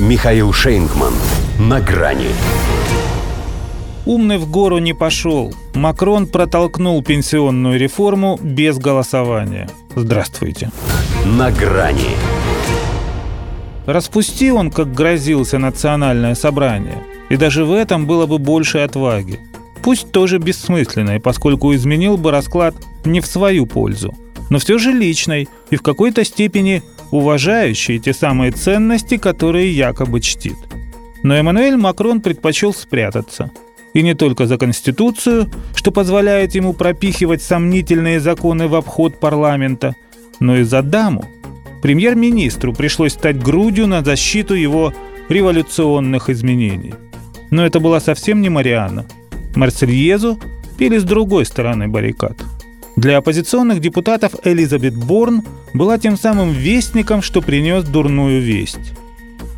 Михаил Шейнгман. На грани. Умный в гору не пошел. Макрон протолкнул пенсионную реформу без голосования. Здравствуйте. На грани. Распусти он, как грозился, национальное собрание. И даже в этом было бы больше отваги. Пусть тоже бессмысленной, поскольку изменил бы расклад не в свою пользу, но все же личной и в какой-то степени уважающей те самые ценности, которые якобы чтит. Но Эммануэль Макрон предпочел спрятаться. И не только за Конституцию, что позволяет ему пропихивать сомнительные законы в обход парламента, но и за даму. Премьер-министру пришлось стать грудью на защиту его революционных изменений. Но это была совсем не Марианна. Марсельезу пели с другой стороны баррикад. Для оппозиционных депутатов Элизабет Борн была тем самым вестником, что принес дурную весть.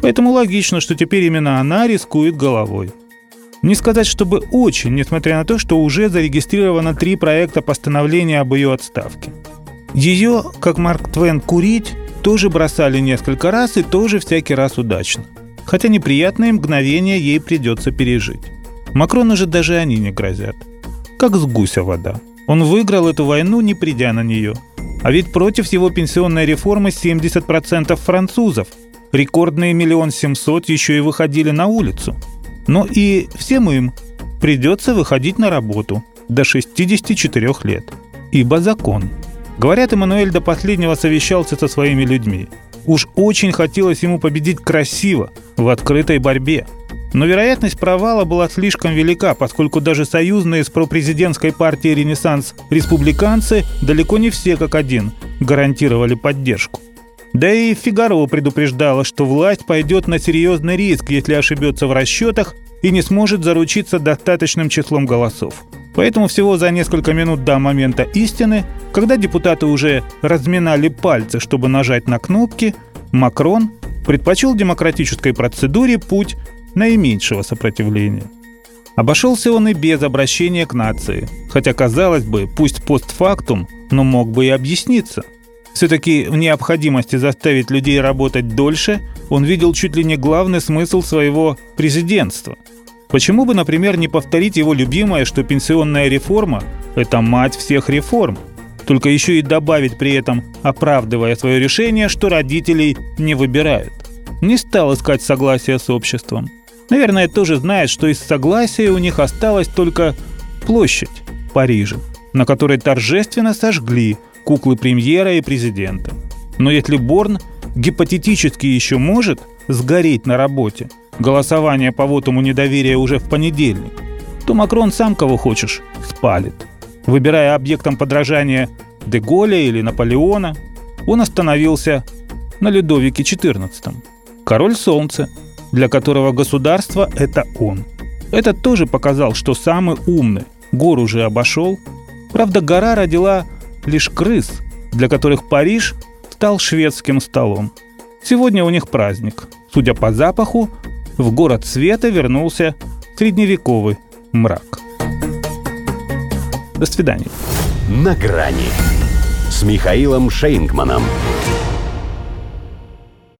Поэтому логично, что теперь именно она рискует головой. Не сказать, чтобы очень, несмотря на то, что уже зарегистрировано три проекта постановления об ее отставке. Ее, как Марк Твен, курить тоже бросали несколько раз и тоже всякий раз удачно. Хотя неприятные мгновения ей придется пережить. Макрону же даже они не грозят. Как с гуся вода. Он выиграл эту войну, не придя на нее. А ведь против его пенсионной реформы 70% французов. Рекордные миллион семьсот еще и выходили на улицу. Но и всем им придется выходить на работу до 64 лет. Ибо закон. Говорят, Эммануэль до последнего совещался со своими людьми. Уж очень хотелось ему победить красиво, в открытой борьбе – но вероятность провала была слишком велика, поскольку даже союзные с пропрезидентской партией «Ренессанс» республиканцы далеко не все как один гарантировали поддержку. Да и Фигаро предупреждала, что власть пойдет на серьезный риск, если ошибется в расчетах и не сможет заручиться достаточным числом голосов. Поэтому всего за несколько минут до момента истины, когда депутаты уже разминали пальцы, чтобы нажать на кнопки, Макрон предпочел демократической процедуре путь наименьшего сопротивления. Обошелся он и без обращения к нации, хотя, казалось бы, пусть постфактум, но мог бы и объясниться. Все-таки в необходимости заставить людей работать дольше он видел чуть ли не главный смысл своего президентства. Почему бы, например, не повторить его любимое, что пенсионная реформа – это мать всех реформ, только еще и добавить при этом, оправдывая свое решение, что родителей не выбирают. Не стал искать согласия с обществом – Наверное, тоже знает, что из согласия у них осталась только площадь Парижа, на которой торжественно сожгли куклы премьера и президента. Но если Борн гипотетически еще может сгореть на работе, голосование по вотуму недоверия уже в понедельник, то Макрон сам кого хочешь спалит. Выбирая объектом подражания Деголя или Наполеона, он остановился на Людовике XIV. Король Солнца – для которого государство – это он. Этот тоже показал, что самый умный. Гору уже обошел. Правда, гора родила лишь крыс, для которых Париж стал шведским столом. Сегодня у них праздник. Судя по запаху, в город света вернулся средневековый мрак. До свидания. На грани с Михаилом Шейнгманом.